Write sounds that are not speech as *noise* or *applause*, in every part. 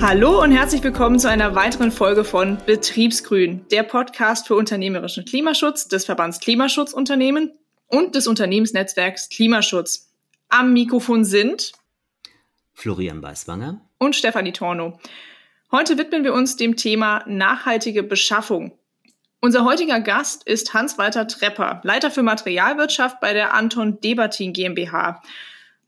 Hallo und herzlich willkommen zu einer weiteren Folge von Betriebsgrün, der Podcast für unternehmerischen Klimaschutz des Verbands Klimaschutzunternehmen und des Unternehmensnetzwerks Klimaschutz. Am Mikrofon sind Florian Weißwanger und Stefanie Torno. Heute widmen wir uns dem Thema nachhaltige Beschaffung. Unser heutiger Gast ist Hans-Walter Trepper, Leiter für Materialwirtschaft bei der Anton Debatin GmbH.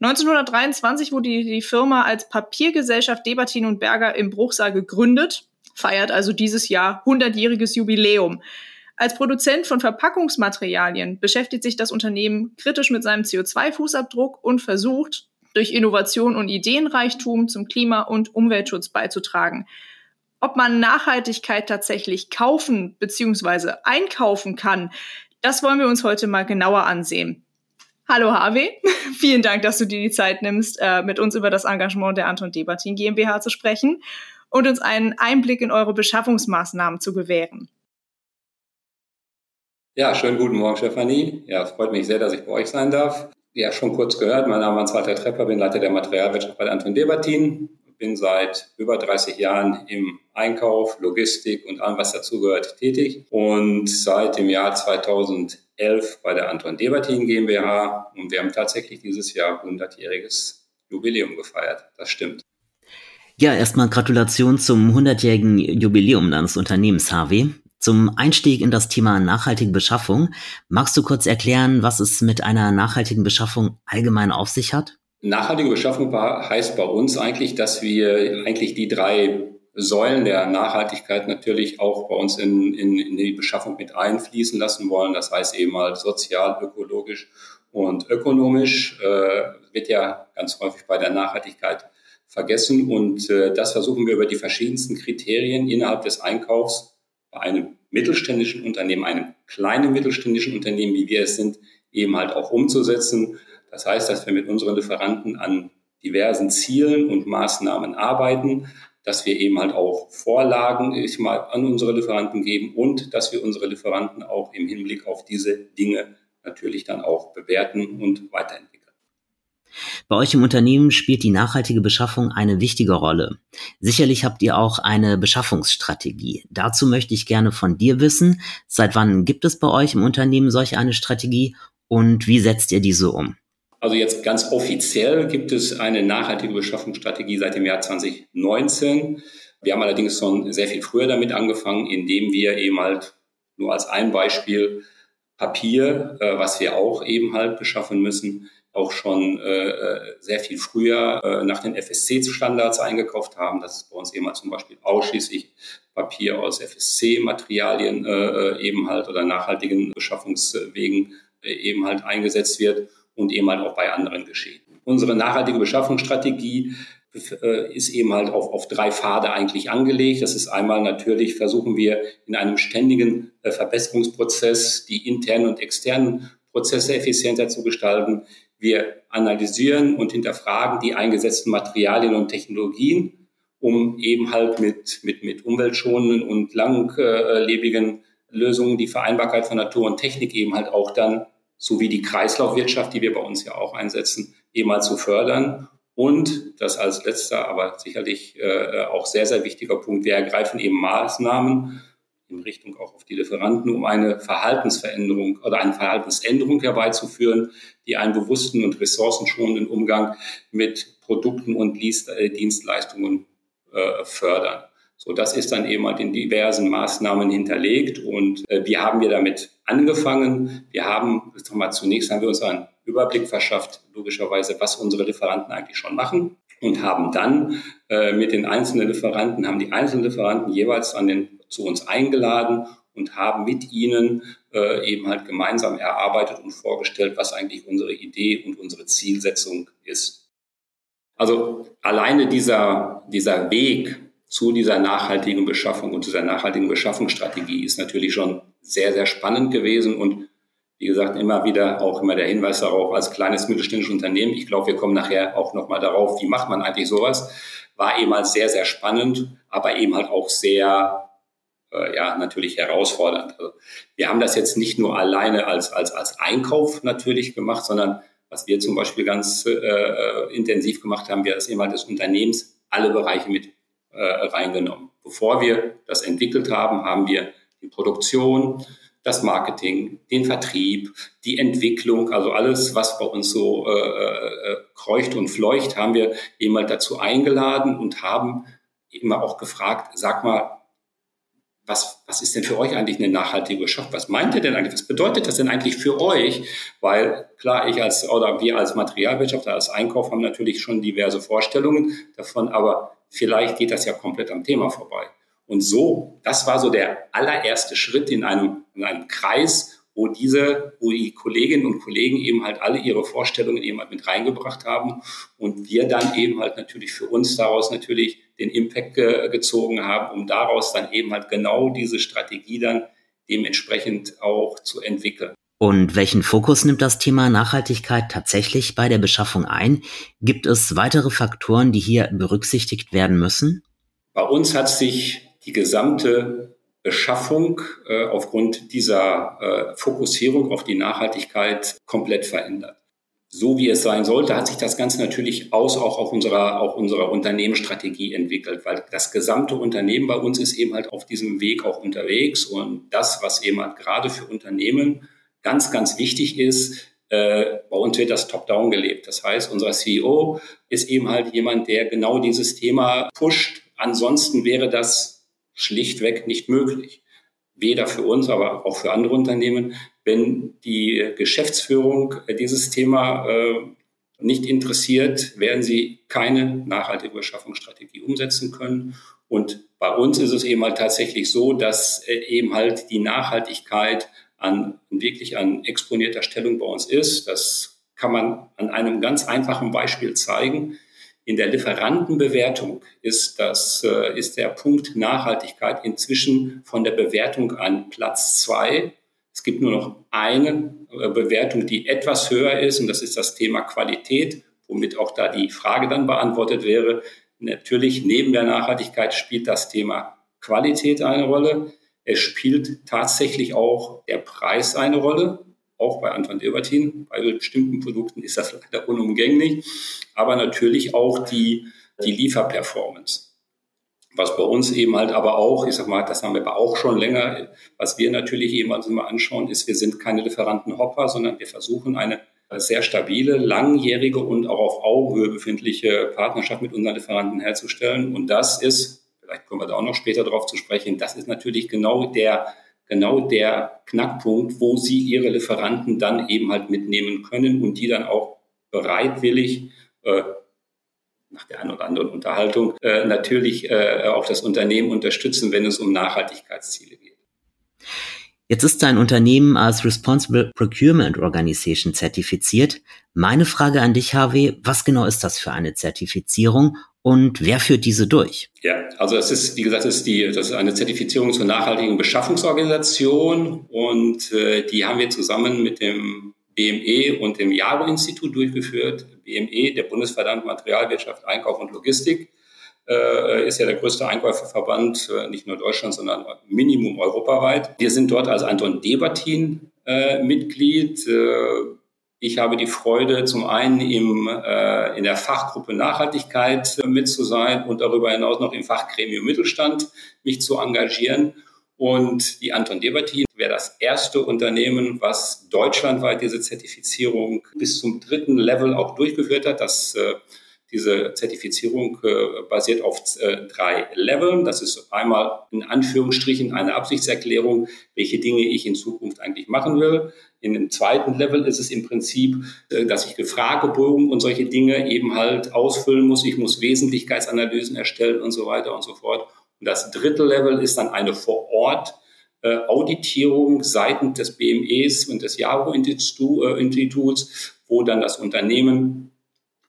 1923 wurde die Firma als Papiergesellschaft Debatin und Berger im Bruchsal gegründet, feiert also dieses Jahr 100-jähriges Jubiläum. Als Produzent von Verpackungsmaterialien beschäftigt sich das Unternehmen kritisch mit seinem CO2-Fußabdruck und versucht, durch Innovation und Ideenreichtum zum Klima- und Umweltschutz beizutragen. Ob man Nachhaltigkeit tatsächlich kaufen bzw. einkaufen kann, das wollen wir uns heute mal genauer ansehen. Hallo Harvey, *laughs* vielen Dank, dass du dir die Zeit nimmst, äh, mit uns über das Engagement der Anton Debatin GmbH zu sprechen und uns einen Einblick in eure Beschaffungsmaßnahmen zu gewähren. Ja, schönen guten Morgen, Stefanie. Ja, es freut mich sehr, dass ich bei euch sein darf ja schon kurz gehört, mein Name ist Walter Trepper, bin Leiter der Materialwirtschaft bei Anton Debatin, bin seit über 30 Jahren im Einkauf, Logistik und allem, was dazugehört, tätig und seit dem Jahr 2011 bei der Anton Debatin GmbH und wir haben tatsächlich dieses Jahr 100-jähriges Jubiläum gefeiert. Das stimmt. Ja, erstmal Gratulation zum 100-jährigen Jubiläum deines Unternehmens, HW. Zum Einstieg in das Thema nachhaltige Beschaffung, magst du kurz erklären, was es mit einer nachhaltigen Beschaffung allgemein auf sich hat? Nachhaltige Beschaffung heißt bei uns eigentlich, dass wir eigentlich die drei Säulen der Nachhaltigkeit natürlich auch bei uns in, in, in die Beschaffung mit einfließen lassen wollen. Das heißt eben halt sozial, ökologisch und ökonomisch äh, wird ja ganz häufig bei der Nachhaltigkeit vergessen und äh, das versuchen wir über die verschiedensten Kriterien innerhalb des Einkaufs bei einem mittelständischen Unternehmen, einem kleinen mittelständischen Unternehmen, wie wir es sind, eben halt auch umzusetzen. Das heißt, dass wir mit unseren Lieferanten an diversen Zielen und Maßnahmen arbeiten, dass wir eben halt auch Vorlagen ich mal, an unsere Lieferanten geben und dass wir unsere Lieferanten auch im Hinblick auf diese Dinge natürlich dann auch bewerten und weiterentwickeln. Bei euch im Unternehmen spielt die nachhaltige Beschaffung eine wichtige Rolle. Sicherlich habt ihr auch eine Beschaffungsstrategie. Dazu möchte ich gerne von dir wissen, seit wann gibt es bei euch im Unternehmen solch eine Strategie und wie setzt ihr diese um? Also jetzt ganz offiziell gibt es eine nachhaltige Beschaffungsstrategie seit dem Jahr 2019. Wir haben allerdings schon sehr viel früher damit angefangen, indem wir eben halt nur als ein Beispiel Papier, äh, was wir auch eben halt beschaffen müssen, auch schon äh, äh, sehr viel früher äh, nach den FSC-Standards eingekauft haben. Das ist bei uns eben zum Beispiel ausschließlich Papier aus FSC-Materialien äh, äh, eben halt oder nachhaltigen Beschaffungswegen eben halt eingesetzt wird und eben halt auch bei anderen geschehen. Unsere nachhaltige Beschaffungsstrategie äh, ist eben halt auf, auf drei Pfade eigentlich angelegt. Das ist einmal natürlich, versuchen wir in einem ständigen Verbesserungsprozess die internen und externen Prozesse effizienter zu gestalten. Wir analysieren und hinterfragen die eingesetzten Materialien und Technologien, um eben halt mit, mit, mit umweltschonenden und langlebigen Lösungen die Vereinbarkeit von Natur und Technik eben halt auch dann, sowie die Kreislaufwirtschaft, die wir bei uns ja auch einsetzen, eben halt zu fördern. Und das als letzter, aber sicherlich äh, auch sehr, sehr wichtiger Punkt, wir ergreifen eben Maßnahmen, in Richtung auch auf die Lieferanten, um eine Verhaltensveränderung oder eine Verhaltensänderung herbeizuführen, die einen bewussten und ressourcenschonenden Umgang mit Produkten und äh, Dienstleistungen äh, fördern. So, das ist dann eben halt in diversen Maßnahmen hinterlegt und äh, wie haben wir damit angefangen? Wir haben, mal zunächst haben wir uns einen Überblick verschafft, logischerweise, was unsere Lieferanten eigentlich schon machen und haben dann äh, mit den einzelnen Lieferanten, haben die einzelnen Lieferanten jeweils an den zu uns eingeladen und haben mit ihnen äh, eben halt gemeinsam erarbeitet und vorgestellt, was eigentlich unsere Idee und unsere Zielsetzung ist. Also alleine dieser, dieser Weg zu dieser nachhaltigen Beschaffung und dieser nachhaltigen Beschaffungsstrategie ist natürlich schon sehr, sehr spannend gewesen und wie gesagt, immer wieder auch immer der Hinweis darauf, als kleines mittelständisches Unternehmen, ich glaube, wir kommen nachher auch nochmal darauf, wie macht man eigentlich sowas, war eben halt sehr, sehr spannend, aber eben halt auch sehr äh, ja natürlich herausfordernd. Also wir haben das jetzt nicht nur alleine als, als, als Einkauf natürlich gemacht, sondern was wir zum Beispiel ganz äh, äh intensiv gemacht haben, wir das eben halt des Unternehmens alle Bereiche mit äh, reingenommen. Bevor wir das entwickelt haben, haben wir die Produktion, das Marketing, den Vertrieb, die Entwicklung, also alles, was bei uns so äh, äh, kreucht und fleucht, haben wir mal dazu eingeladen und haben immer auch gefragt, sag mal, was, was ist denn für euch eigentlich eine nachhaltige Wirtschaft? Was meint ihr denn eigentlich? Was bedeutet das denn eigentlich für euch? Weil klar, ich als oder wir als Materialwirtschaftler, als Einkauf haben natürlich schon diverse Vorstellungen davon, aber vielleicht geht das ja komplett am Thema vorbei. Und so, das war so der allererste Schritt in einem, in einem Kreis, wo diese, wo die Kolleginnen und Kollegen eben halt alle ihre Vorstellungen eben halt mit reingebracht haben und wir dann eben halt natürlich für uns daraus natürlich den Impact ge gezogen haben, um daraus dann eben halt genau diese Strategie dann dementsprechend auch zu entwickeln. Und welchen Fokus nimmt das Thema Nachhaltigkeit tatsächlich bei der Beschaffung ein? Gibt es weitere Faktoren, die hier berücksichtigt werden müssen? Bei uns hat sich die gesamte Beschaffung äh, aufgrund dieser äh, Fokussierung auf die Nachhaltigkeit komplett verändert. So wie es sein sollte, hat sich das Ganze natürlich aus auch auf unserer, auch unserer Unternehmensstrategie entwickelt, weil das gesamte Unternehmen bei uns ist eben halt auf diesem Weg auch unterwegs und das, was eben halt gerade für Unternehmen ganz, ganz wichtig ist, äh, bei uns wird das top-down gelebt. Das heißt, unser CEO ist eben halt jemand, der genau dieses Thema pusht. Ansonsten wäre das schlichtweg nicht möglich. Weder für uns, aber auch für andere Unternehmen, wenn die Geschäftsführung dieses Thema äh, nicht interessiert, werden sie keine nachhaltige Beschaffungsstrategie umsetzen können. Und bei uns ist es eben halt tatsächlich so, dass äh, eben halt die Nachhaltigkeit an wirklich an exponierter Stellung bei uns ist. Das kann man an einem ganz einfachen Beispiel zeigen. In der Lieferantenbewertung ist, das, äh, ist der Punkt Nachhaltigkeit inzwischen von der Bewertung an Platz zwei. Es gibt nur noch eine äh, Bewertung, die etwas höher ist, und das ist das Thema Qualität, womit auch da die Frage dann beantwortet wäre. Natürlich, neben der Nachhaltigkeit spielt das Thema Qualität eine Rolle. Es spielt tatsächlich auch der Preis eine Rolle auch bei Anton Debertin. Bei bestimmten Produkten ist das leider unumgänglich, aber natürlich auch die, die Lieferperformance. Was bei uns eben halt aber auch, ich sag mal, das haben wir aber auch schon länger, was wir natürlich eben uns immer anschauen, ist, wir sind keine Lieferantenhopper, sondern wir versuchen eine sehr stabile, langjährige und auch auf Augenhöhe befindliche Partnerschaft mit unseren Lieferanten herzustellen. Und das ist, vielleicht kommen wir da auch noch später drauf zu sprechen, das ist natürlich genau der genau der Knackpunkt, wo sie ihre Lieferanten dann eben halt mitnehmen können und die dann auch bereitwillig äh, nach der einen oder anderen Unterhaltung äh, natürlich äh, auch das Unternehmen unterstützen, wenn es um Nachhaltigkeitsziele geht. Jetzt ist dein Unternehmen als Responsible Procurement Organization zertifiziert. Meine Frage an dich, HW, was genau ist das für eine Zertifizierung und wer führt diese durch? Ja, also es ist, wie gesagt, es ist die, das ist eine Zertifizierung zur nachhaltigen Beschaffungsorganisation und äh, die haben wir zusammen mit dem BME und dem JARO-Institut durchgeführt. BME, der Bundesverband Materialwirtschaft, Einkauf und Logistik, äh, ist ja der größte Einkäuferverband, äh, nicht nur Deutschland, sondern Minimum europaweit. Wir sind dort als Anton Debatin äh, Mitglied. Äh, ich habe die Freude, zum einen im, äh, in der Fachgruppe Nachhaltigkeit äh, mit zu sein und darüber hinaus noch im Fachgremium Mittelstand mich zu engagieren. Und die Anton Debatin wäre das erste Unternehmen, was deutschlandweit diese Zertifizierung bis zum dritten Level auch durchgeführt hat. Das äh, diese Zertifizierung äh, basiert auf äh, drei Leveln. Das ist einmal in Anführungsstrichen eine Absichtserklärung, welche Dinge ich in Zukunft eigentlich machen will. In dem zweiten Level ist es im Prinzip, dass ich Fragebogen und solche Dinge eben halt ausfüllen muss. Ich muss Wesentlichkeitsanalysen erstellen und so weiter und so fort. Und das dritte Level ist dann eine vor Ort äh, Auditierung seitens des BMEs und des JAVO-Instituts, wo dann das Unternehmen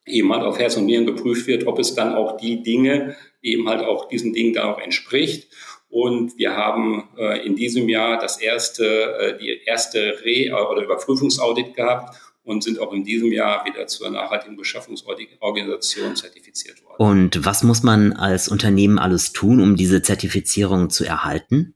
eben halt auf Herz und Nieren geprüft wird, ob es dann auch die Dinge eben halt auch diesen Dingen dann auch entspricht. Und wir haben äh, in diesem Jahr das erste, äh, die erste Re- oder Überprüfungsaudit gehabt und sind auch in diesem Jahr wieder zur nachhaltigen Beschaffungsorganisation zertifiziert worden. Und was muss man als Unternehmen alles tun, um diese Zertifizierung zu erhalten?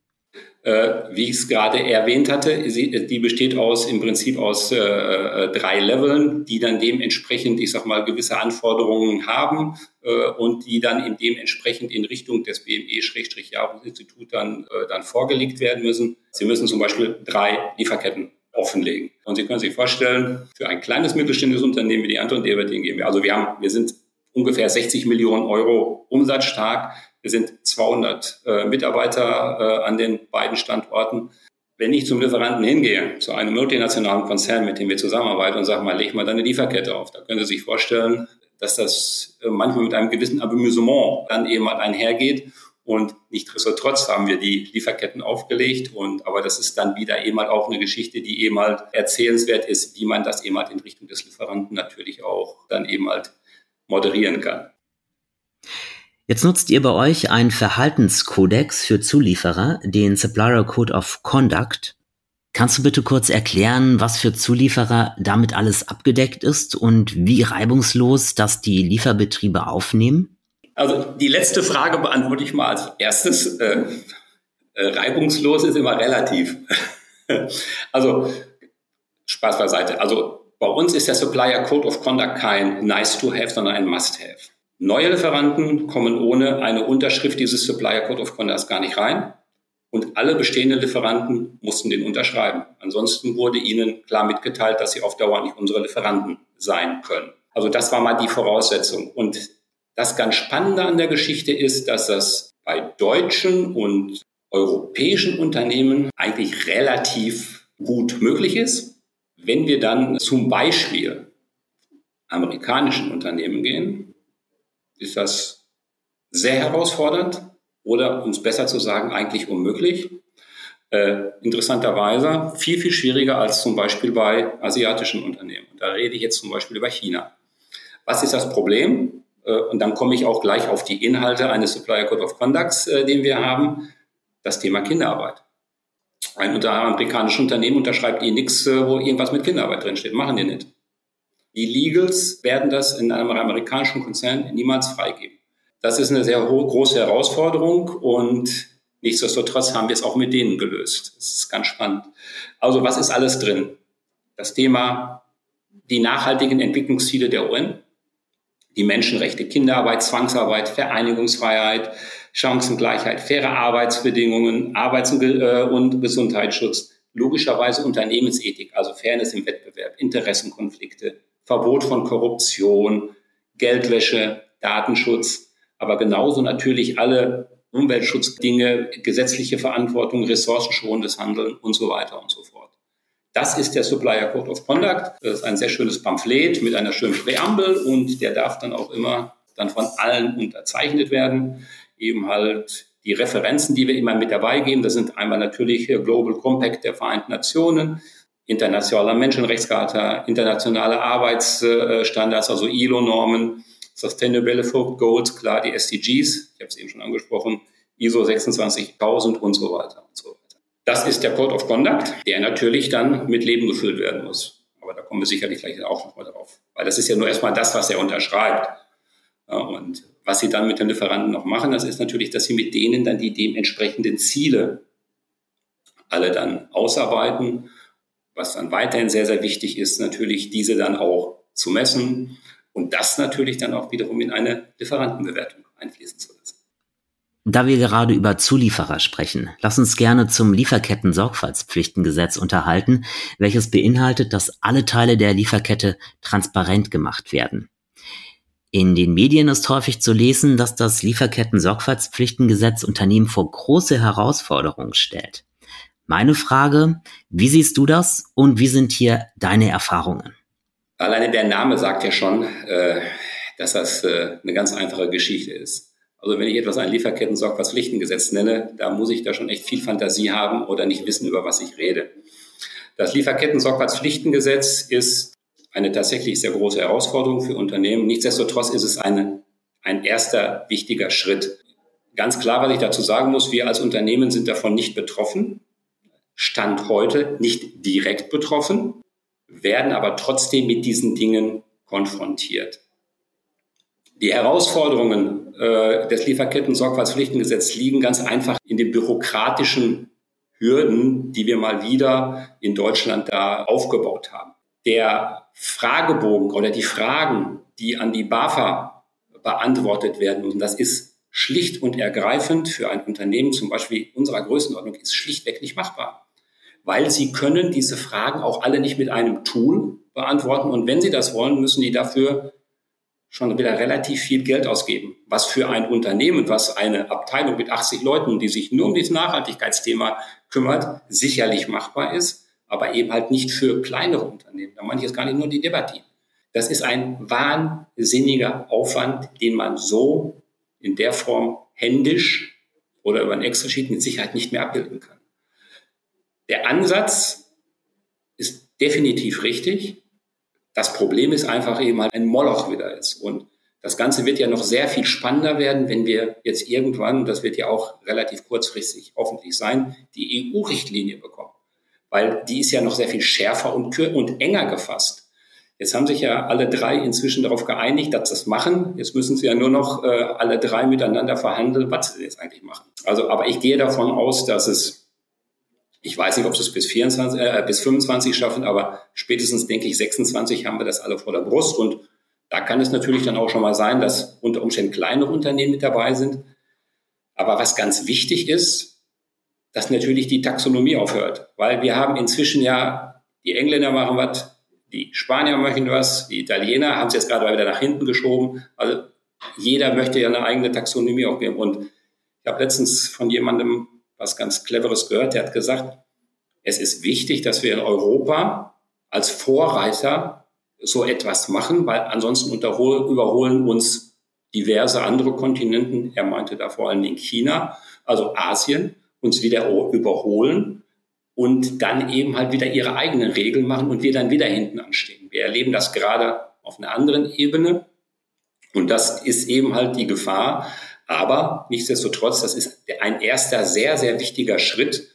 Äh, wie ich es gerade erwähnt hatte, die besteht aus im Prinzip aus äh, äh, drei Leveln, die dann dementsprechend, ich sag mal, gewisse Anforderungen haben äh, und die dann in dementsprechend in Richtung des BME-Jahresinstitut dann, äh, dann vorgelegt werden müssen. Sie müssen zum Beispiel drei Lieferketten offenlegen. Und Sie können sich vorstellen, für ein kleines mittelständisches Unternehmen wie die Anton Debertin GmbH, also wir haben, wir sind ungefähr 60 Millionen Euro umsatzstark. Wir sind 200 äh, Mitarbeiter äh, an den beiden Standorten. Wenn ich zum Lieferanten hingehe, zu einem multinationalen Konzern, mit dem wir zusammenarbeiten und sage mal, leg mal deine Lieferkette auf, da können Sie sich vorstellen, dass das äh, manchmal mit einem gewissen Amüsement dann eben halt einhergeht. Und nichtsdestotrotz haben wir die Lieferketten aufgelegt. Und, aber das ist dann wieder eben halt auch eine Geschichte, die eben halt erzählenswert ist, wie man das eben halt in Richtung des Lieferanten natürlich auch dann eben halt moderieren kann. Jetzt nutzt ihr bei euch einen Verhaltenskodex für Zulieferer, den Supplier Code of Conduct. Kannst du bitte kurz erklären, was für Zulieferer damit alles abgedeckt ist und wie reibungslos das die Lieferbetriebe aufnehmen? Also die letzte Frage beantworte ich mal als erstes. Äh, äh, reibungslos ist immer relativ. *laughs* also Spaß beiseite. Also bei uns ist der Supplier Code of Conduct kein nice to have, sondern ein must have. Neue Lieferanten kommen ohne eine Unterschrift dieses Supplier Code of Conduct gar nicht rein. Und alle bestehenden Lieferanten mussten den unterschreiben. Ansonsten wurde ihnen klar mitgeteilt, dass sie auf Dauer nicht unsere Lieferanten sein können. Also das war mal die Voraussetzung. Und das ganz Spannende an der Geschichte ist, dass das bei deutschen und europäischen Unternehmen eigentlich relativ gut möglich ist. Wenn wir dann zum Beispiel amerikanischen Unternehmen gehen, ist das sehr herausfordernd oder, um es besser zu sagen, eigentlich unmöglich. Äh, interessanterweise viel, viel schwieriger als zum Beispiel bei asiatischen Unternehmen. Da rede ich jetzt zum Beispiel über China. Was ist das Problem? Äh, und dann komme ich auch gleich auf die Inhalte eines Supplier Code of Conducts, äh, den wir haben. Das Thema Kinderarbeit. Ein amerikanisches Unternehmen unterschreibt Ihnen nichts, äh, wo irgendwas mit Kinderarbeit drinsteht. Machen die nicht. Die Legals werden das in einem amerikanischen Konzern niemals freigeben. Das ist eine sehr große Herausforderung und nichtsdestotrotz haben wir es auch mit denen gelöst. Das ist ganz spannend. Also was ist alles drin? Das Thema die nachhaltigen Entwicklungsziele der UN, die Menschenrechte, Kinderarbeit, Zwangsarbeit, Vereinigungsfreiheit, Chancengleichheit, faire Arbeitsbedingungen, Arbeits- äh, und Gesundheitsschutz, logischerweise Unternehmensethik, also Fairness im Wettbewerb, Interessenkonflikte, Verbot von Korruption, Geldwäsche, Datenschutz, aber genauso natürlich alle Umweltschutzdinge, gesetzliche Verantwortung, ressourcenschonendes Handeln und so weiter und so fort. Das ist der Supplier Code of Conduct. Das ist ein sehr schönes Pamphlet mit einer schönen Präambel und der darf dann auch immer dann von allen unterzeichnet werden. Eben halt die Referenzen, die wir immer mit dabei geben, das sind einmal natürlich Global Compact der Vereinten Nationen, internationaler Menschenrechtscharta, internationale Arbeitsstandards, also ILO-Normen, Sustainable Goals, klar die SDGs, ich habe es eben schon angesprochen, ISO 26000 und so weiter und so weiter. Das ist der Code of Conduct, der natürlich dann mit Leben gefüllt werden muss. Aber da kommen wir sicherlich gleich auch nochmal drauf. Weil das ist ja nur erstmal das, was er unterschreibt. und was sie dann mit den Lieferanten noch machen, das ist natürlich, dass sie mit denen dann die dementsprechenden Ziele alle dann ausarbeiten was dann weiterhin sehr, sehr wichtig ist, natürlich diese dann auch zu messen und das natürlich dann auch wiederum in eine Lieferantenbewertung einfließen zu lassen. Da wir gerade über Zulieferer sprechen, lass uns gerne zum Lieferketten-Sorgfaltspflichtengesetz unterhalten, welches beinhaltet, dass alle Teile der Lieferkette transparent gemacht werden. In den Medien ist häufig zu lesen, dass das Lieferketten-Sorgfaltspflichtengesetz Unternehmen vor große Herausforderungen stellt. Meine Frage, wie siehst du das und wie sind hier deine Erfahrungen? Alleine der Name sagt ja schon, äh, dass das äh, eine ganz einfache Geschichte ist. Also wenn ich etwas ein Lieferketten-Sorgfaltspflichtengesetz nenne, da muss ich da schon echt viel Fantasie haben oder nicht wissen, über was ich rede. Das Lieferketten-Sorgfaltspflichtengesetz ist eine tatsächlich sehr große Herausforderung für Unternehmen. Nichtsdestotrotz ist es eine, ein erster wichtiger Schritt. Ganz klar, was ich dazu sagen muss, wir als Unternehmen sind davon nicht betroffen. Stand heute nicht direkt betroffen, werden aber trotzdem mit diesen Dingen konfrontiert. Die Herausforderungen äh, des Lieferketten-Sorgfaltspflichtengesetzes liegen ganz einfach in den bürokratischen Hürden, die wir mal wieder in Deutschland da aufgebaut haben. Der Fragebogen oder die Fragen, die an die BAFA beantwortet werden, und das ist schlicht und ergreifend für ein Unternehmen, zum Beispiel unserer Größenordnung, ist schlichtweg nicht machbar. Weil sie können diese Fragen auch alle nicht mit einem Tool beantworten. Und wenn sie das wollen, müssen die dafür schon wieder relativ viel Geld ausgeben. Was für ein Unternehmen, was eine Abteilung mit 80 Leuten, die sich nur um dieses Nachhaltigkeitsthema kümmert, sicherlich machbar ist, aber eben halt nicht für kleinere Unternehmen. Da meine ich jetzt gar nicht nur die Debatte. Das ist ein wahnsinniger Aufwand, den man so in der Form händisch oder über ein Excel-Sheet mit Sicherheit nicht mehr abbilden kann. Der Ansatz ist definitiv richtig. Das Problem ist einfach eben halt ein Moloch wieder ist. Und das Ganze wird ja noch sehr viel spannender werden, wenn wir jetzt irgendwann, das wird ja auch relativ kurzfristig hoffentlich sein, die EU-Richtlinie bekommen. Weil die ist ja noch sehr viel schärfer und, und enger gefasst. Jetzt haben sich ja alle drei inzwischen darauf geeinigt, dass sie das machen. Jetzt müssen sie ja nur noch äh, alle drei miteinander verhandeln, was sie jetzt eigentlich machen. Also, aber ich gehe davon aus, dass es ich weiß nicht, ob sie es bis 24, äh, bis 25 schaffen, aber spätestens denke ich 26 haben wir das alle vor der Brust und da kann es natürlich dann auch schon mal sein, dass unter Umständen kleinere Unternehmen mit dabei sind. Aber was ganz wichtig ist, dass natürlich die Taxonomie aufhört, weil wir haben inzwischen ja, die Engländer machen was, die Spanier möchten was, die Italiener haben es jetzt gerade wieder nach hinten geschoben. Also jeder möchte ja eine eigene Taxonomie aufgeben. Und ich habe letztens von jemandem was ganz Cleveres gehört. Der hat gesagt, es ist wichtig, dass wir in Europa als Vorreiter so etwas machen, weil ansonsten überholen uns diverse andere Kontinenten. Er meinte da vor allen Dingen China, also Asien, uns wieder überholen und dann eben halt wieder ihre eigenen Regeln machen und wir dann wieder hinten anstehen. Wir erleben das gerade auf einer anderen Ebene. Und das ist eben halt die Gefahr, aber nichtsdestotrotz, das ist ein erster sehr, sehr wichtiger Schritt,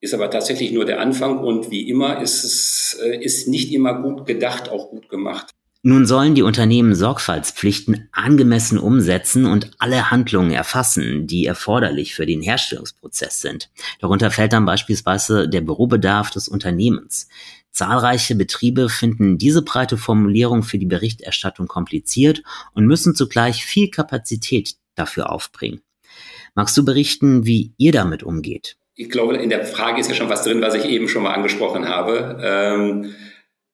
ist aber tatsächlich nur der Anfang und wie immer ist es äh, ist nicht immer gut gedacht, auch gut gemacht. Nun sollen die Unternehmen Sorgfaltspflichten angemessen umsetzen und alle Handlungen erfassen, die erforderlich für den Herstellungsprozess sind. Darunter fällt dann beispielsweise der Bürobedarf des Unternehmens. Zahlreiche Betriebe finden diese breite Formulierung für die Berichterstattung kompliziert und müssen zugleich viel Kapazität dafür aufbringen. Magst du berichten, wie ihr damit umgeht? Ich glaube, in der Frage ist ja schon was drin, was ich eben schon mal angesprochen habe. Ähm,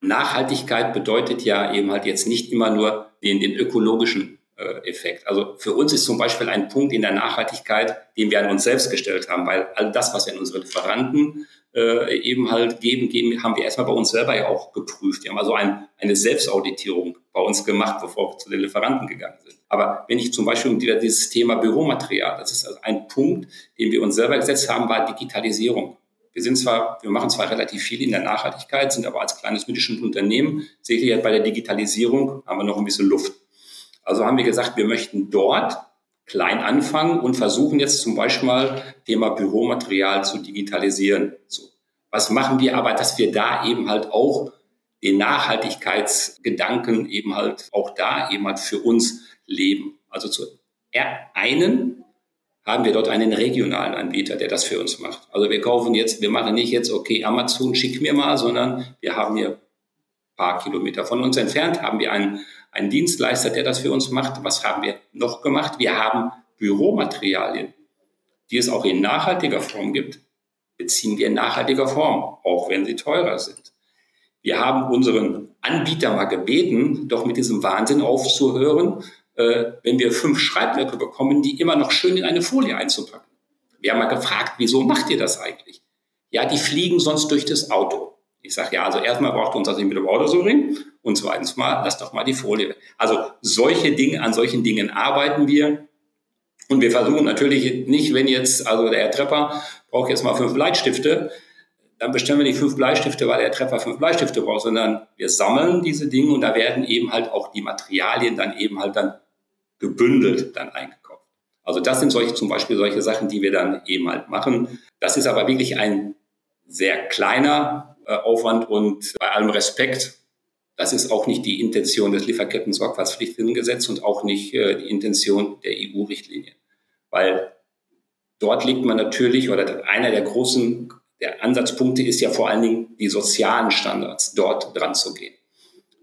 Nachhaltigkeit bedeutet ja eben halt jetzt nicht immer nur den, den ökologischen Effekt. Also für uns ist zum Beispiel ein Punkt in der Nachhaltigkeit, den wir an uns selbst gestellt haben, weil all das, was wir an unsere Lieferanten äh, eben halt geben, geben, haben wir erstmal bei uns selber ja auch geprüft. Wir haben also ein, eine Selbstauditierung bei uns gemacht, bevor wir zu den Lieferanten gegangen sind. Aber wenn ich zum Beispiel wieder dieses Thema Büromaterial, das ist also ein Punkt, den wir uns selber gesetzt haben, war Digitalisierung. Wir sind zwar, wir machen zwar relativ viel in der Nachhaltigkeit, sind aber als kleines mittelständisches Unternehmen sicherlich bei der Digitalisierung haben wir noch ein bisschen Luft. Also haben wir gesagt, wir möchten dort klein anfangen und versuchen jetzt zum Beispiel mal Thema Büromaterial zu digitalisieren. So. Was machen wir aber, dass wir da eben halt auch den Nachhaltigkeitsgedanken eben halt auch da eben halt für uns leben. Also zu einen haben wir dort einen regionalen Anbieter, der das für uns macht. Also wir kaufen jetzt, wir machen nicht jetzt, okay, Amazon schick mir mal, sondern wir haben hier paar Kilometer von uns entfernt, haben wir einen, einen Dienstleister, der das für uns macht. Was haben wir noch gemacht? Wir haben Büromaterialien, die es auch in nachhaltiger Form gibt, beziehen wir in nachhaltiger Form, auch wenn sie teurer sind. Wir haben unseren Anbieter mal gebeten, doch mit diesem Wahnsinn aufzuhören, äh, wenn wir fünf Schreibblöcke bekommen, die immer noch schön in eine Folie einzupacken. Wir haben mal gefragt, wieso macht ihr das eigentlich? Ja, die fliegen sonst durch das Auto. Ich sage, ja, also erstmal braucht ihr uns das nicht mit dem Auto so bringen und zweitens mal, lass doch mal die Folie. Also solche Dinge, an solchen Dingen arbeiten wir. Und wir versuchen natürlich nicht, wenn jetzt, also der Herr Trepper braucht jetzt mal fünf Bleistifte, dann bestellen wir nicht fünf Bleistifte, weil der Treffer fünf Bleistifte braucht, sondern wir sammeln diese Dinge und da werden eben halt auch die Materialien dann eben halt dann gebündelt dann eingekauft. Also das sind solche, zum Beispiel solche Sachen, die wir dann eben halt machen. Das ist aber wirklich ein sehr kleiner äh, Aufwand und bei allem Respekt, das ist auch nicht die Intention des Lieferketten-Sorgfaltspflichtengesetzes und auch nicht äh, die Intention der EU-Richtlinie. Weil dort liegt man natürlich, oder einer der großen der Ansatzpunkt ist ja vor allen Dingen, die sozialen Standards dort dran zu gehen.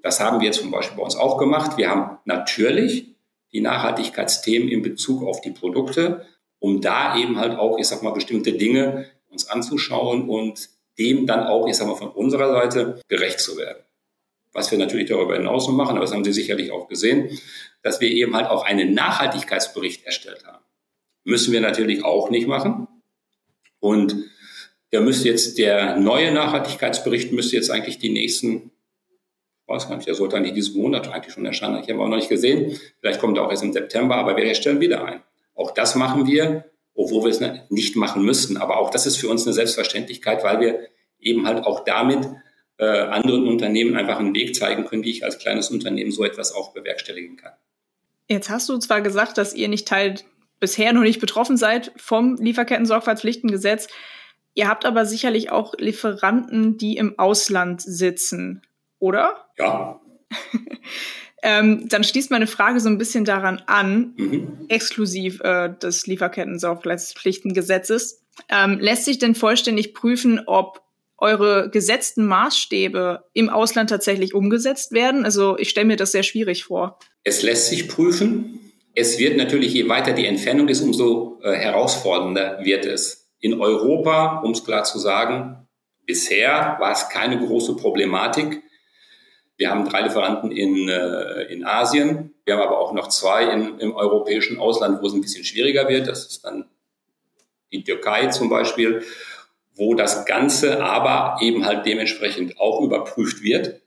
Das haben wir zum Beispiel bei uns auch gemacht. Wir haben natürlich die Nachhaltigkeitsthemen in Bezug auf die Produkte, um da eben halt auch, ich sag mal, bestimmte Dinge uns anzuschauen und dem dann auch, ich sag mal, von unserer Seite gerecht zu werden. Was wir natürlich darüber hinaus noch machen, aber das haben Sie sicherlich auch gesehen, dass wir eben halt auch einen Nachhaltigkeitsbericht erstellt haben. Müssen wir natürlich auch nicht machen. Und der müsste jetzt, der neue Nachhaltigkeitsbericht müsste jetzt eigentlich die nächsten, ich weiß gar nicht, der sollte eigentlich diesen Monat eigentlich schon erscheinen. Ich habe auch noch nicht gesehen. Vielleicht kommt er auch erst im September, aber wir erstellen wieder ein. Auch das machen wir, obwohl wir es nicht machen müssten. Aber auch das ist für uns eine Selbstverständlichkeit, weil wir eben halt auch damit äh, anderen Unternehmen einfach einen Weg zeigen können, wie ich als kleines Unternehmen so etwas auch bewerkstelligen kann. Jetzt hast du zwar gesagt, dass ihr nicht Teil bisher noch nicht betroffen seid vom Lieferketten-Sorgfaltspflichtengesetz. Ihr habt aber sicherlich auch Lieferanten, die im Ausland sitzen, oder? Ja. *laughs* ähm, dann schließt meine Frage so ein bisschen daran an, mhm. exklusiv äh, des Lieferketten-Sorgfaltspflichtengesetzes. Ähm, lässt sich denn vollständig prüfen, ob eure gesetzten Maßstäbe im Ausland tatsächlich umgesetzt werden? Also ich stelle mir das sehr schwierig vor. Es lässt sich prüfen. Es wird natürlich, je weiter die Entfernung ist, umso äh, herausfordernder wird es. In Europa, um es klar zu sagen, bisher war es keine große Problematik. Wir haben drei Lieferanten in, äh, in Asien. Wir haben aber auch noch zwei in, im europäischen Ausland, wo es ein bisschen schwieriger wird. Das ist dann die Türkei zum Beispiel, wo das Ganze aber eben halt dementsprechend auch überprüft wird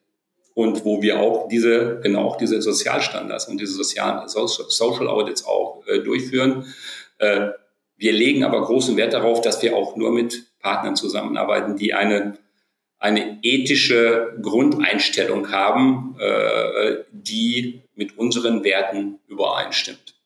und wo wir auch diese, genau auch diese Sozialstandards und diese sozialen Social Audits auch äh, durchführen. Äh, wir legen aber großen Wert darauf, dass wir auch nur mit Partnern zusammenarbeiten, die eine, eine ethische Grundeinstellung haben, äh, die mit unseren Werten übereinstimmt.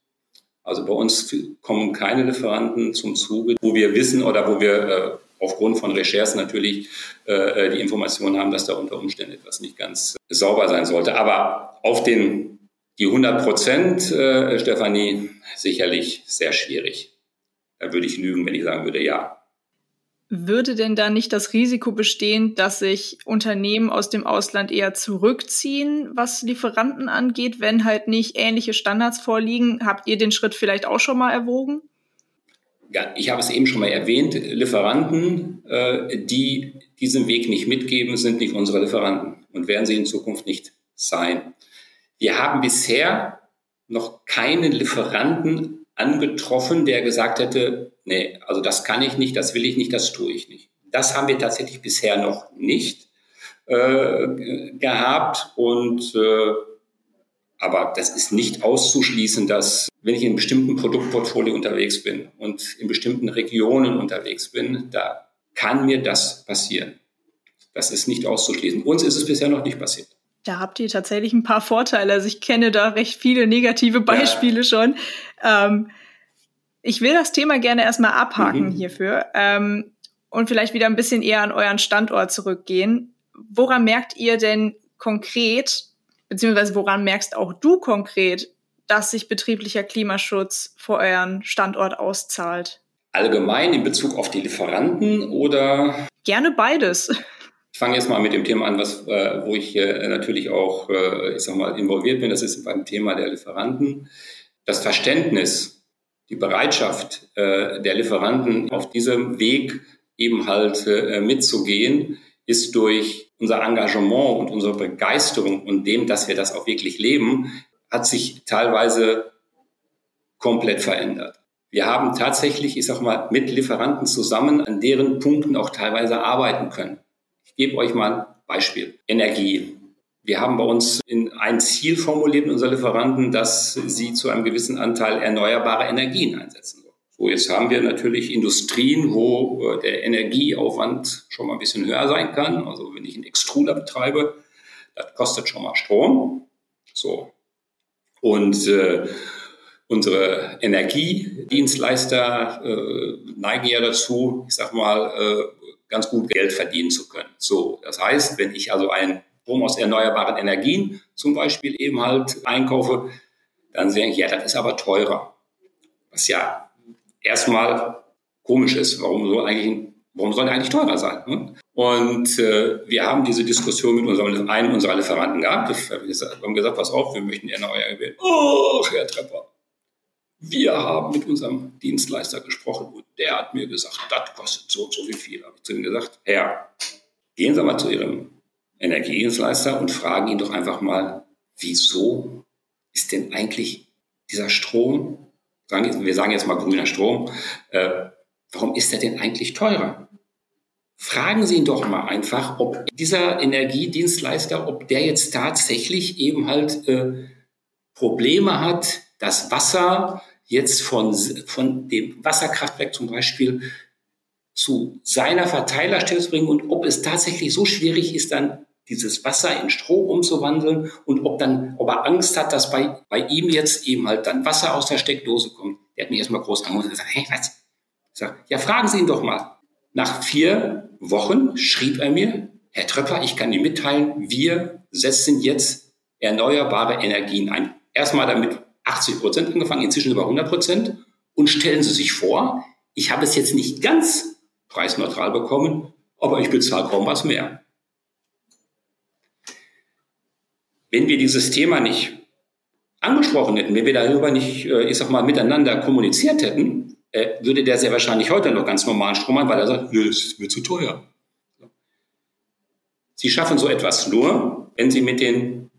Also bei uns kommen keine Lieferanten zum Zuge, wo wir wissen oder wo wir äh, aufgrund von Recherchen natürlich äh, die Information haben, dass da unter Umständen etwas nicht ganz äh, sauber sein sollte. Aber auf den die 100 Prozent, äh, Stefanie, sicherlich sehr schwierig. Da würde ich lügen, wenn ich sagen würde, ja. Würde denn da nicht das Risiko bestehen, dass sich Unternehmen aus dem Ausland eher zurückziehen, was Lieferanten angeht, wenn halt nicht ähnliche Standards vorliegen? Habt ihr den Schritt vielleicht auch schon mal erwogen? Ich habe es eben schon mal erwähnt, Lieferanten, äh, die diesen Weg nicht mitgeben, sind nicht unsere Lieferanten und werden sie in Zukunft nicht sein. Wir haben bisher noch keinen Lieferanten angetroffen, der gesagt hätte, nee, also das kann ich nicht, das will ich nicht, das tue ich nicht. Das haben wir tatsächlich bisher noch nicht äh, gehabt und äh, aber das ist nicht auszuschließen, dass wenn ich in einem bestimmten Produktportfolio unterwegs bin und in bestimmten Regionen unterwegs bin, da kann mir das passieren. Das ist nicht auszuschließen. Uns ist es bisher noch nicht passiert. Da habt ihr tatsächlich ein paar Vorteile. Also ich kenne da recht viele negative Beispiele ja. schon. Ähm, ich will das Thema gerne erstmal abhaken mhm. hierfür ähm, und vielleicht wieder ein bisschen eher an euren Standort zurückgehen. Woran merkt ihr denn konkret, beziehungsweise woran merkst auch du konkret, dass sich betrieblicher Klimaschutz vor euren Standort auszahlt? Allgemein in Bezug auf die Lieferanten oder? Gerne beides. Ich fange jetzt mal mit dem Thema an, was, äh, wo ich äh, natürlich auch, äh, ich sag mal, involviert bin. Das ist beim Thema der Lieferanten. Das Verständnis, die Bereitschaft äh, der Lieferanten auf diesem Weg eben halt äh, mitzugehen, ist durch unser Engagement und unsere Begeisterung und dem, dass wir das auch wirklich leben, hat sich teilweise komplett verändert. Wir haben tatsächlich, ich sag mal, mit Lieferanten zusammen an deren Punkten auch teilweise arbeiten können. Ich gebe euch mal ein Beispiel. Energie. Wir haben bei uns in ein Ziel formuliert in unseren Lieferanten, dass sie zu einem gewissen Anteil erneuerbare Energien einsetzen. So, jetzt haben wir natürlich Industrien, wo äh, der Energieaufwand schon mal ein bisschen höher sein kann. Also wenn ich einen Extruder betreibe, das kostet schon mal Strom. So, und äh, unsere Energiedienstleister äh, neigen ja dazu, ich sag mal, äh, ganz gut Geld verdienen zu können. So, das heißt, wenn ich also einen Strom aus erneuerbaren Energien zum Beispiel eben halt einkaufe, dann sehe ich, ja, das ist aber teurer. Was ja erstmal komisch ist. Warum so eigentlich Warum soll eigentlich teurer sein? Ne? Und äh, wir haben diese Diskussion mit unserem, einem unserer Lieferanten gehabt. Wir haben gesagt, pass auf, wir möchten eher euer Gewinn. Oh, Herr Trepper, wir haben mit unserem Dienstleister gesprochen und der hat mir gesagt, das kostet so und so viel viel. Habe ich zu ihm gesagt, Herr, gehen Sie mal zu Ihrem Energiedienstleister und fragen ihn doch einfach mal, wieso ist denn eigentlich dieser Strom, wir sagen jetzt mal grüner Strom, äh, warum ist der denn eigentlich teurer? fragen Sie ihn doch mal einfach, ob dieser Energiedienstleister, ob der jetzt tatsächlich eben halt äh, Probleme hat, das Wasser jetzt von, von dem Wasserkraftwerk zum Beispiel zu seiner Verteilerstelle zu bringen und ob es tatsächlich so schwierig ist, dann dieses Wasser in Strom umzuwandeln und ob dann, ob er Angst hat, dass bei, bei ihm jetzt eben halt dann Wasser aus der Steckdose kommt. Der hat mich erstmal groß angeguckt und gesagt, hey, was? Ich sag, ja, fragen Sie ihn doch mal. Nach vier Wochen schrieb er mir, Herr Tröpper, ich kann Ihnen mitteilen, wir setzen jetzt erneuerbare Energien ein. Erstmal damit 80 Prozent angefangen, inzwischen über 100 Prozent. Und stellen Sie sich vor, ich habe es jetzt nicht ganz preisneutral bekommen, aber ich bezahle kaum was mehr. Wenn wir dieses Thema nicht angesprochen hätten, wenn wir darüber nicht, äh, ich sag mal, miteinander kommuniziert hätten, äh, würde der sehr wahrscheinlich heute noch ganz normalen Strom haben, weil er sagt, nö, das ist mir zu teuer. Sie schaffen so etwas nur, wenn Sie mit den,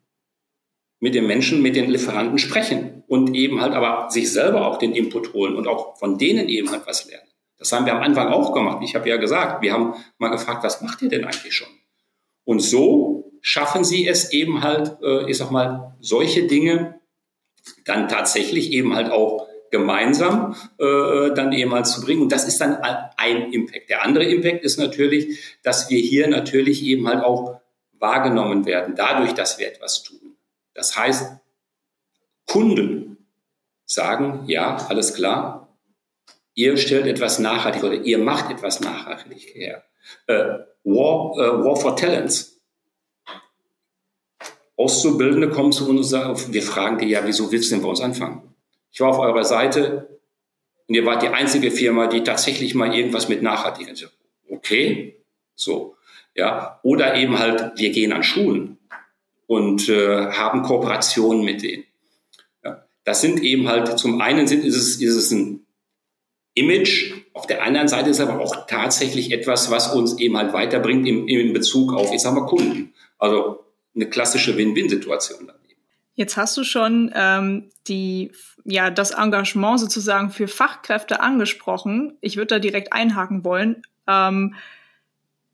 mit den Menschen, mit den Lieferanten sprechen und eben halt aber sich selber auch den Input holen und auch von denen eben halt was lernen. Das haben wir am Anfang auch gemacht. Ich habe ja gesagt, wir haben mal gefragt, was macht ihr denn eigentlich schon? Und so schaffen Sie es eben halt, äh, ich sag mal, solche Dinge dann tatsächlich eben halt auch gemeinsam äh, dann eben mal zu bringen. Und das ist dann ein Impact. Der andere Impact ist natürlich, dass wir hier natürlich eben halt auch wahrgenommen werden, dadurch, dass wir etwas tun. Das heißt, Kunden sagen, ja, alles klar, ihr stellt etwas nachhaltig oder ihr macht etwas nachhaltig her. Äh, War, äh, War for Talents. Auszubildende kommen zu uns und sagen, wir fragen die ja, wieso willst du denn bei uns anfangen? Ich war auf eurer Seite und ihr wart die einzige Firma, die tatsächlich mal irgendwas mit Nachhaltigkeit. Okay, so, ja. Oder eben halt, wir gehen an Schulen und äh, haben Kooperationen mit denen. Ja. Das sind eben halt, zum einen sind, ist, es, ist es ein Image, auf der anderen Seite ist aber auch tatsächlich etwas, was uns eben halt weiterbringt im, im Bezug auf, ich sag mal, Kunden. Also eine klassische Win-Win-Situation dann. Jetzt hast du schon ähm, die, ja, das Engagement sozusagen für Fachkräfte angesprochen. Ich würde da direkt einhaken wollen. Ähm,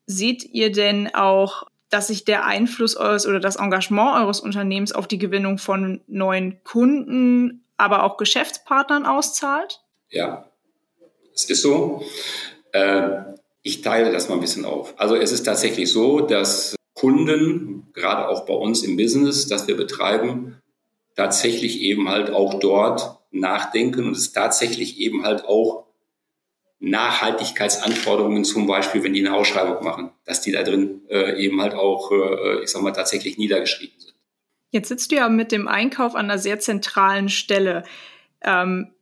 seht ihr denn auch, dass sich der Einfluss eures oder das Engagement eures Unternehmens auf die Gewinnung von neuen Kunden, aber auch Geschäftspartnern auszahlt? Ja, es ist so. Äh, ich teile das mal ein bisschen auf. Also es ist tatsächlich so, dass Kunden, gerade auch bei uns im Business, das wir betreiben, tatsächlich eben halt auch dort nachdenken und es tatsächlich eben halt auch Nachhaltigkeitsanforderungen zum Beispiel, wenn die eine Ausschreibung machen, dass die da drin äh, eben halt auch, äh, ich sag mal, tatsächlich niedergeschrieben sind. Jetzt sitzt du ja mit dem Einkauf an einer sehr zentralen Stelle. Ähm,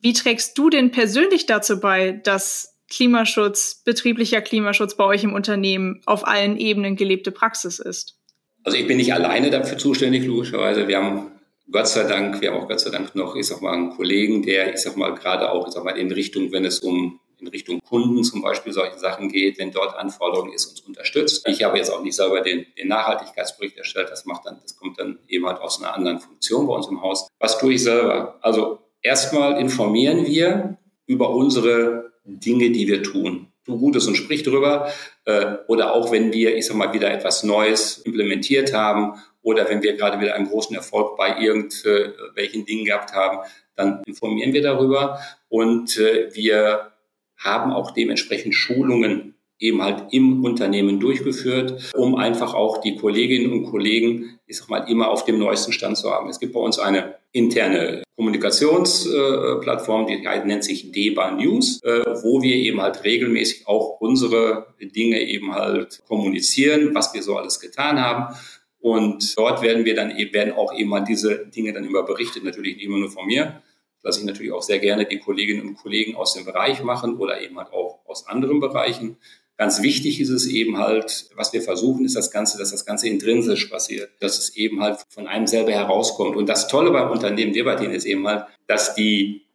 wie trägst du denn persönlich dazu bei, dass Klimaschutz, betrieblicher Klimaschutz bei euch im Unternehmen auf allen Ebenen gelebte Praxis ist? Also ich bin nicht alleine dafür zuständig, logischerweise. Wir haben Gott sei Dank, wir haben auch Gott sei Dank noch, ich sag mal, einen Kollegen, der, ich sag mal, gerade auch, ich sag mal, in Richtung, wenn es um in Richtung Kunden zum Beispiel solche Sachen geht, wenn dort Anforderungen ist, uns unterstützt. Ich habe jetzt auch nicht selber den, den Nachhaltigkeitsbericht erstellt, das macht dann, das kommt dann eben halt aus einer anderen Funktion bei uns im Haus. Was tue ich selber? Also erstmal informieren wir über unsere Dinge, die wir tun. Tu Gutes und sprich drüber. Äh, oder auch wenn wir, ich sag mal, wieder etwas Neues implementiert haben oder wenn wir gerade wieder einen großen Erfolg bei irgendwelchen Dingen gehabt haben, dann informieren wir darüber und äh, wir haben auch dementsprechend Schulungen eben halt im Unternehmen durchgeführt, um einfach auch die Kolleginnen und Kollegen, ich sag mal, immer auf dem neuesten Stand zu haben. Es gibt bei uns eine interne Kommunikationsplattform, die nennt sich DEBA News, äh, wo wir eben halt regelmäßig auch unsere Dinge eben halt kommunizieren, was wir so alles getan haben. Und dort werden wir dann eben, werden auch immer diese Dinge dann immer berichtet, natürlich nicht immer nur von mir, lasse ich natürlich auch sehr gerne die Kolleginnen und Kollegen aus dem Bereich machen oder eben halt auch aus anderen Bereichen. Ganz wichtig ist es eben halt, was wir versuchen, ist das Ganze, dass das Ganze intrinsisch passiert, dass es eben halt von einem selber herauskommt. Und das Tolle beim Unternehmen Debatin ist eben halt, dass die,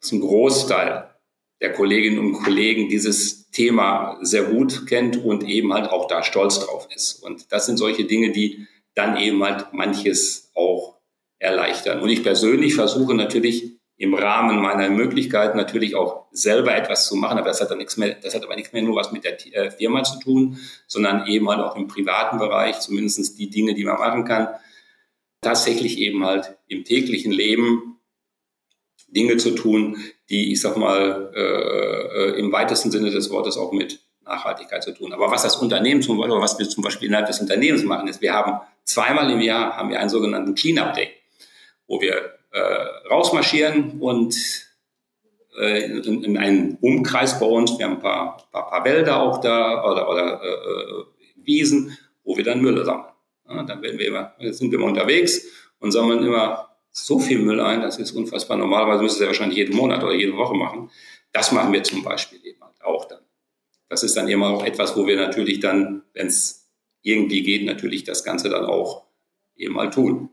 dass ein Großteil der Kolleginnen und Kollegen dieses Thema sehr gut kennt und eben halt auch da stolz drauf ist. Und das sind solche Dinge, die dann eben halt manches auch erleichtern. Und ich persönlich versuche natürlich im Rahmen meiner Möglichkeiten natürlich auch selber etwas zu machen, aber das hat dann nichts mehr, das hat aber nichts mehr nur was mit der äh, Firma zu tun, sondern eben halt auch im privaten Bereich, zumindest die Dinge, die man machen kann, tatsächlich eben halt im täglichen Leben Dinge zu tun, die, ich sag mal, äh, im weitesten Sinne des Wortes auch mit Nachhaltigkeit zu tun. Aber was das Unternehmen zum Beispiel, was wir zum Beispiel innerhalb des Unternehmens machen, ist, wir haben zweimal im Jahr haben wir einen sogenannten Cleanup Day, wo wir äh, rausmarschieren und äh, in, in, einen Umkreis bei uns, wir haben ein paar, paar, paar Wälder auch da oder, oder äh, Wiesen, wo wir dann Müll sammeln. Ja, dann werden wir immer, sind wir immer unterwegs und sammeln immer so viel Müll ein, das ist unfassbar. Normalerweise müssen sie wahrscheinlich jeden Monat oder jede Woche machen. Das machen wir zum Beispiel eben halt auch dann. Das ist dann immer auch etwas, wo wir natürlich dann, wenn es irgendwie geht, natürlich das Ganze dann auch eben mal tun.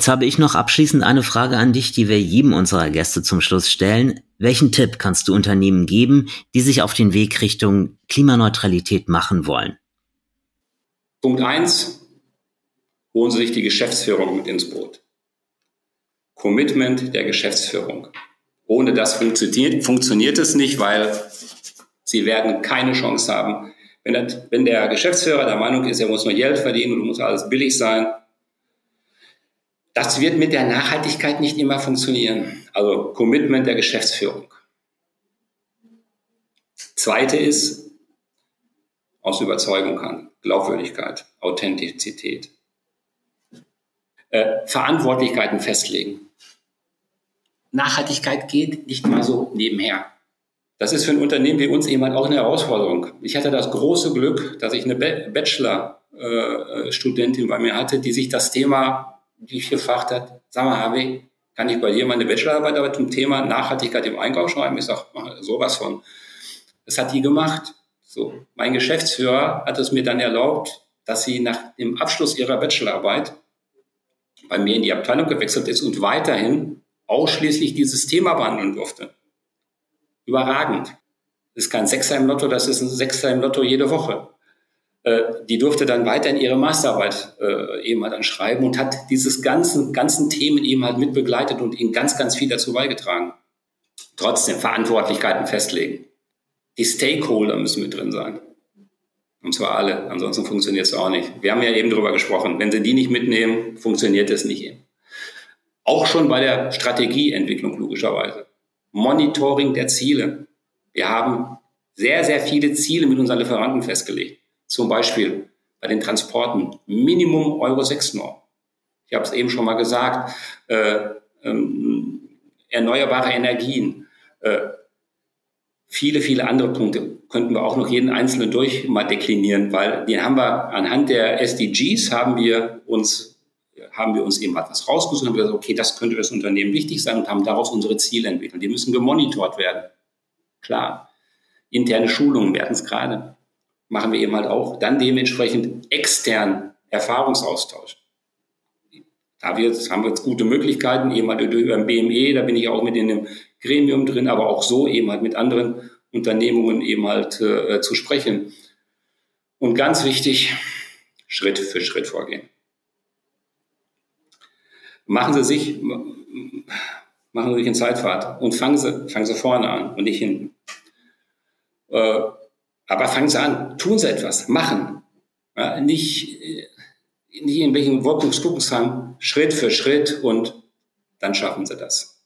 Jetzt habe ich noch abschließend eine Frage an dich, die wir jedem unserer Gäste zum Schluss stellen. Welchen Tipp kannst du Unternehmen geben, die sich auf den Weg Richtung Klimaneutralität machen wollen? Punkt eins: Holen Sie sich die Geschäftsführung mit ins Boot. Commitment der Geschäftsführung. Ohne das funktioniert, funktioniert es nicht, weil Sie werden keine Chance haben. Wenn der, wenn der Geschäftsführer der Meinung ist, er muss nur Geld verdienen und muss alles billig sein, das wird mit der Nachhaltigkeit nicht immer funktionieren. Also Commitment der Geschäftsführung. Zweite ist aus Überzeugung kann, Glaubwürdigkeit, Authentizität. Äh, Verantwortlichkeiten festlegen. Nachhaltigkeit geht nicht mal so nebenher. Das ist für ein Unternehmen wie uns eben halt auch eine Herausforderung. Ich hatte das große Glück, dass ich eine Bachelor-Studentin äh, bei mir hatte, die sich das Thema die gefragt hat, sag mal, Harvey, kann ich bei dir meine Bachelorarbeit zum Thema Nachhaltigkeit im Einkauf schreiben? Ich sage, sowas von. Das hat die gemacht. So, mein Geschäftsführer hat es mir dann erlaubt, dass sie nach dem Abschluss ihrer Bachelorarbeit bei mir in die Abteilung gewechselt ist und weiterhin ausschließlich dieses Thema behandeln durfte. Überragend. Das ist kein Sechser im Lotto, das ist ein Sechser im Lotto jede Woche. Äh, die durfte dann weiter in ihre Masterarbeit äh, eben halt dann schreiben und hat dieses ganzen, ganzen Themen eben halt mit begleitet und ihnen ganz, ganz viel dazu beigetragen. Trotzdem Verantwortlichkeiten festlegen. Die Stakeholder müssen mit drin sein. Und zwar alle, ansonsten funktioniert es auch nicht. Wir haben ja eben darüber gesprochen, wenn Sie die nicht mitnehmen, funktioniert es nicht eben. Auch schon bei der Strategieentwicklung logischerweise. Monitoring der Ziele. Wir haben sehr, sehr viele Ziele mit unseren Lieferanten festgelegt. Zum Beispiel bei den Transporten Minimum Euro 6 Norm. Ich habe es eben schon mal gesagt, äh, ähm, erneuerbare Energien, äh, viele, viele andere Punkte könnten wir auch noch jeden einzelnen durch mal deklinieren, weil die haben wir anhand der SDGs haben wir uns haben wir uns eben etwas rausgesucht und haben gesagt, okay, das könnte das Unternehmen wichtig sein und haben daraus unsere Ziele entwickelt. Die müssen gemonitort werden. Klar. Interne Schulungen werden es gerade machen wir eben halt auch dann dementsprechend extern Erfahrungsaustausch. Da wir, haben wir jetzt gute Möglichkeiten, eben halt über ein BME, da bin ich auch mit in einem Gremium drin, aber auch so eben halt mit anderen Unternehmungen eben halt äh, zu sprechen. Und ganz wichtig, Schritt für Schritt vorgehen. Machen Sie sich, machen Sie sich in Zeitfahrt und fangen Sie, fangen Sie vorne an und nicht hinten. Äh, aber fangen Sie an, tun Sie etwas, machen. Ja, nicht, nicht in welchen haben, Schritt für Schritt und dann schaffen Sie das.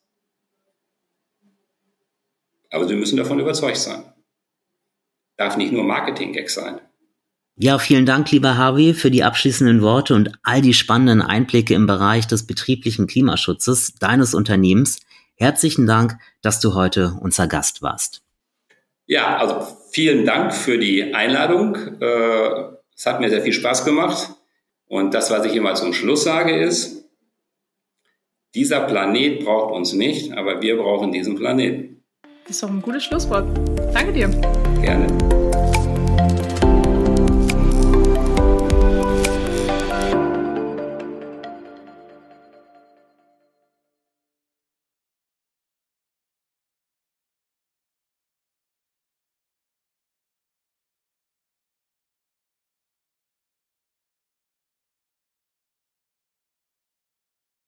Aber Sie müssen davon überzeugt sein. Darf nicht nur Marketing-Gag sein. Ja, vielen Dank, lieber Harvey, für die abschließenden Worte und all die spannenden Einblicke im Bereich des betrieblichen Klimaschutzes deines Unternehmens. Herzlichen Dank, dass du heute unser Gast warst. Ja, also vielen Dank für die Einladung. Äh, es hat mir sehr viel Spaß gemacht. Und das, was ich immer zum Schluss sage, ist, dieser Planet braucht uns nicht, aber wir brauchen diesen Planeten. Das ist doch ein gutes Schlusswort. Danke dir. Gerne.